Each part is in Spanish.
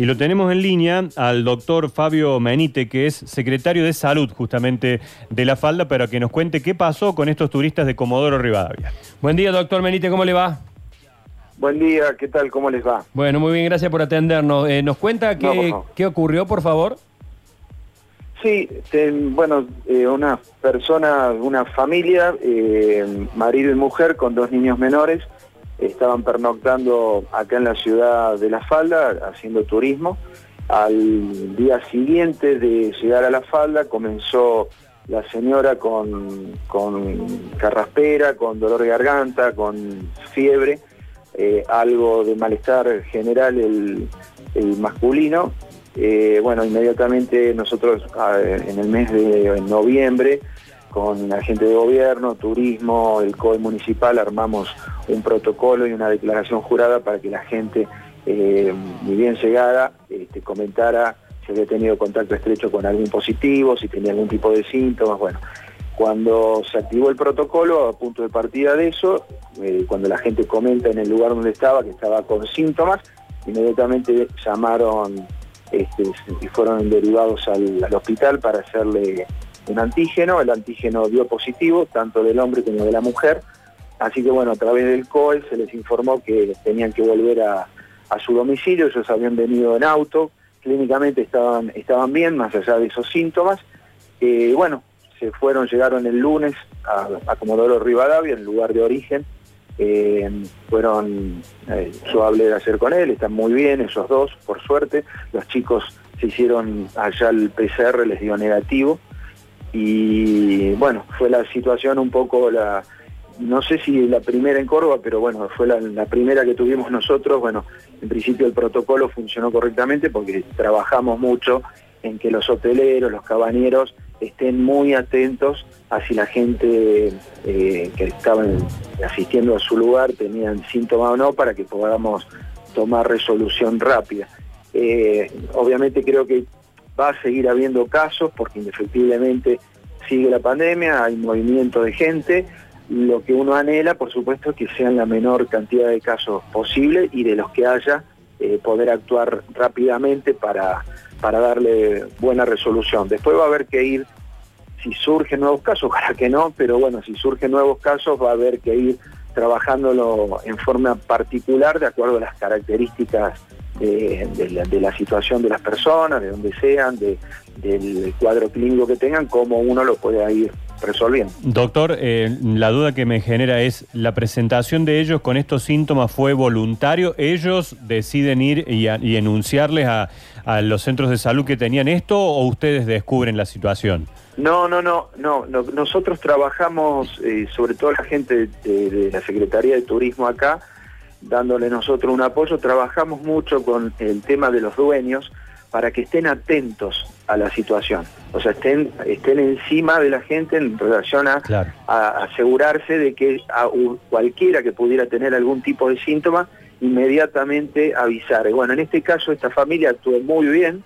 Y lo tenemos en línea al doctor Fabio Menite, que es secretario de salud justamente de la falda, para que nos cuente qué pasó con estos turistas de Comodoro Rivadavia. Buen día, doctor Menite, ¿cómo le va? Buen día, ¿qué tal? ¿Cómo les va? Bueno, muy bien, gracias por atendernos. Eh, ¿Nos cuenta qué, qué ocurrió, por favor? Sí, bueno, eh, una persona, una familia, eh, marido y mujer con dos niños menores, estaban pernoctando acá en la ciudad de La Falda, haciendo turismo. Al día siguiente de llegar a La Falda comenzó la señora con, carraspera, con dolor de garganta, con fiebre, eh, algo de malestar general el masculino, eh, bueno, inmediatamente nosotros en el mes de noviembre, con la gente de gobierno, turismo, el COE municipal, armamos un protocolo y una declaración jurada para que la gente, eh, ni bien llegada, este, comentara si había tenido contacto estrecho con algún positivo, si tenía algún tipo de síntomas, bueno. Cuando se activó el protocolo, a punto de partida de eso, eh, cuando la gente comenta en el lugar donde estaba que estaba con síntomas, inmediatamente llamaron este, y fueron derivados al, hospital para hacerle un antígeno, el antígeno dio positivo, tanto del hombre como de la mujer, así que bueno, a través del COE se les informó que tenían que volver a, su domicilio, ellos habían venido en auto, clínicamente estaban, estaban bien, más allá de esos síntomas, y bueno, se fueron, llegaron el lunes a, a Comodoro Rivadavia, en lugar de origen, eh, fueron, eh, yo hablé de ayer con él, están muy bien esos dos, por suerte. Los chicos se hicieron allá el PCR, les dio negativo. Y bueno, fue la situación un poco la, no sé si la primera en Córdoba, pero bueno, fue la, primera que tuvimos nosotros. Bueno, en principio el protocolo funcionó correctamente porque trabajamos mucho en que los hoteleros, los cabañeros estén muy atentos a si la gente eh, que estaba asistiendo a su lugar tenían síntomas o no para que podamos tomar resolución rápida. Eh, obviamente creo que va a seguir habiendo casos porque indefectiblemente sigue la pandemia, hay movimiento de gente, lo que uno anhela por supuesto es que sean la menor cantidad de casos posible y de los que haya eh, poder actuar rápidamente para para darle buena resolución. Después va a haber que ir, si surgen nuevos casos, ojalá que no, pero bueno, si surgen nuevos casos va a haber que ir trabajándolo en forma particular de acuerdo a las características de, la, situación de las personas, de donde sean, del cuadro clínico que tengan, cómo uno lo puede ir resolviendo. Doctor, eh, la duda que me genera es, ¿la presentación de ellos con estos síntomas fue voluntario? ¿Ellos deciden ir y, enunciarles a, los centros de salud que tenían esto o ustedes descubren la situación? No, no, no, no. nosotros trabajamos, eh, sobre todo la gente de la Secretaría de Turismo acá, dándole nosotros un apoyo, trabajamos mucho con el tema de los dueños para que estén atentos a la situación, o sea, estén, estén encima de la gente en relación a, asegurarse de que a cualquiera que pudiera tener algún tipo de síntoma, inmediatamente avisar. Y bueno, en este caso esta familia actuó muy bien,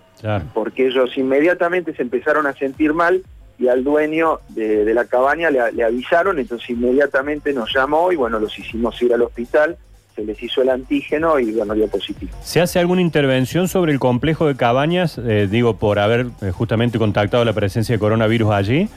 porque ellos inmediatamente se empezaron a sentir mal y al dueño de, la cabaña le, le, avisaron, entonces inmediatamente nos llamó y bueno, los hicimos ir al hospital se les hizo el antígeno y bueno, dio positivo. ¿Se hace alguna intervención sobre el complejo de cabañas, eh, digo, por haber eh, justamente contactado la presencia de coronavirus allí?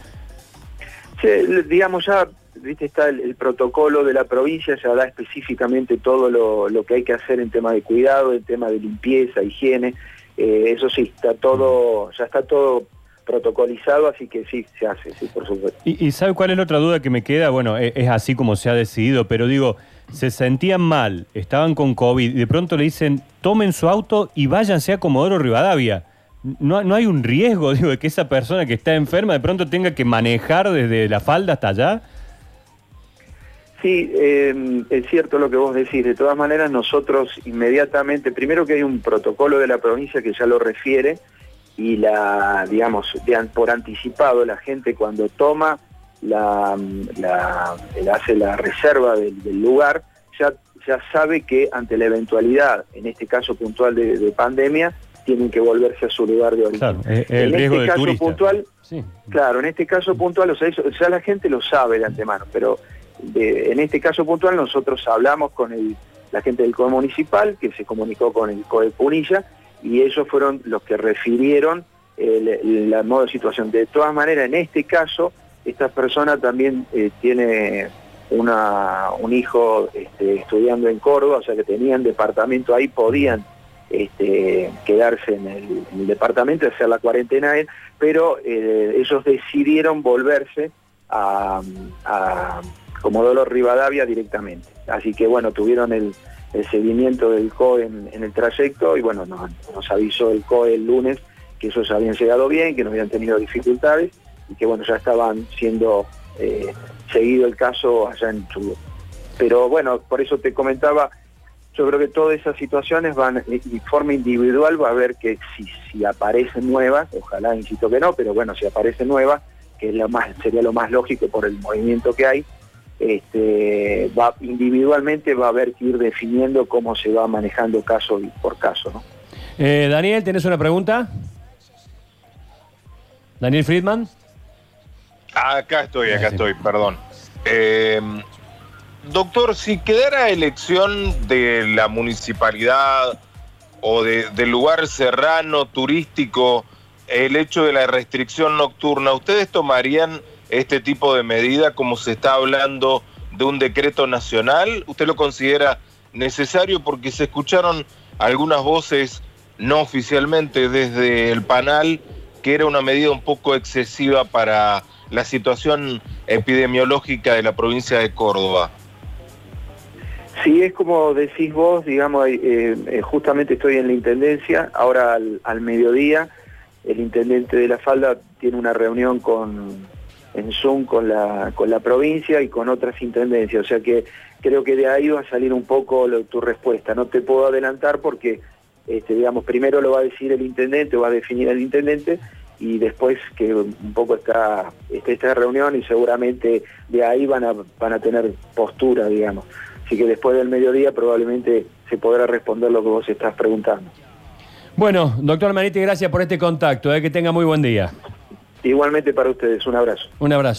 Sí, digamos ya, viste, está el, protocolo de la provincia, ya da específicamente todo lo, que hay que hacer en tema de cuidado, en tema de limpieza, higiene, eh, eso sí, está todo, ya está todo protocolizado, así que sí, se hace, sí, por supuesto. ¿Y, y sabe cuál es la otra duda que me queda? Bueno, es, es así como se ha decidido, pero digo, se sentían mal, estaban con COVID, y de pronto le dicen, tomen su auto y váyanse a Comodoro Rivadavia. No, no hay un riesgo, digo, de que esa persona que está enferma de pronto tenga que manejar desde la falda hasta allá. Sí, em, es cierto lo que vos decís. De todas maneras, nosotros inmediatamente, primero que hay un protocolo de la provincia que ya lo refiere y la, digamos, por anticipado, la gente cuando toma la, hace la reserva del, lugar, ya, ya sabe que ante la eventualidad, en este caso puntual de, pandemia, tienen que volverse a su lugar de origen. en este caso puntual, claro, en este caso puntual, o sea, ya la gente lo sabe de antemano, pero en este caso puntual nosotros hablamos con el, la gente del COE municipal, que se comunicó con el COE Punilla, y ellos fueron los que refirieron el, la modo de situación. De todas maneras, en este caso, esta persona también eh, tiene una, un hijo este, estudiando en Córdoba, o sea que tenían departamento ahí, podían este, quedarse en el, departamento, hacer la cuarentena, pero eh, ellos decidieron volverse a, a Comodoro Rivadavia directamente. Así que bueno, tuvieron el, seguimiento del COE en, el trayecto y bueno, nos, avisó el COE el lunes que ellos habían llegado bien, que no habían tenido dificultades y que bueno, ya estaban siendo eh, seguido el caso allá en Chubut. Pero bueno, por eso te comentaba, yo creo que todas esas situaciones van, de forma individual va a haber que si, si aparecen nuevas, ojalá insisto que no, pero bueno, si aparecen nuevas, que es más, sería lo más lógico por el movimiento que hay, este, va, individualmente va a haber que ir definiendo cómo se va manejando caso por caso. ¿no? Eh, Daniel, ¿tienes una pregunta? Daniel Friedman. Acá estoy, acá estoy, perdón. Eh, doctor, si quedara elección de la municipalidad o del lugar serrano, turístico, el hecho de la restricción nocturna, ¿ustedes tomarían este tipo de medida como se está hablando de un decreto nacional? ¿Usted lo considera necesario? Porque se escucharon algunas voces no oficialmente desde el panel que era una medida un poco excesiva para la situación epidemiológica de la provincia de Córdoba. Sí, es como decís vos, digamos, eh, eh, justamente estoy en la Intendencia, ahora al, mediodía el Intendente de La Falda tiene una reunión con, en Zoom con la, con la provincia y con otras intendencias, o sea que creo que de ahí va a salir un poco tu respuesta. No te puedo adelantar porque, este, digamos, primero lo va a decir el Intendente, va a definir el Intendente, y después que un poco está, esta reunión y seguramente de ahí van a, van a tener postura, digamos. Así que después del mediodía probablemente se podrá responder lo que vos estás preguntando. Bueno, doctor Maniti, gracias por este contacto, eh, que tenga muy buen día. Igualmente para ustedes, un abrazo. Un abrazo.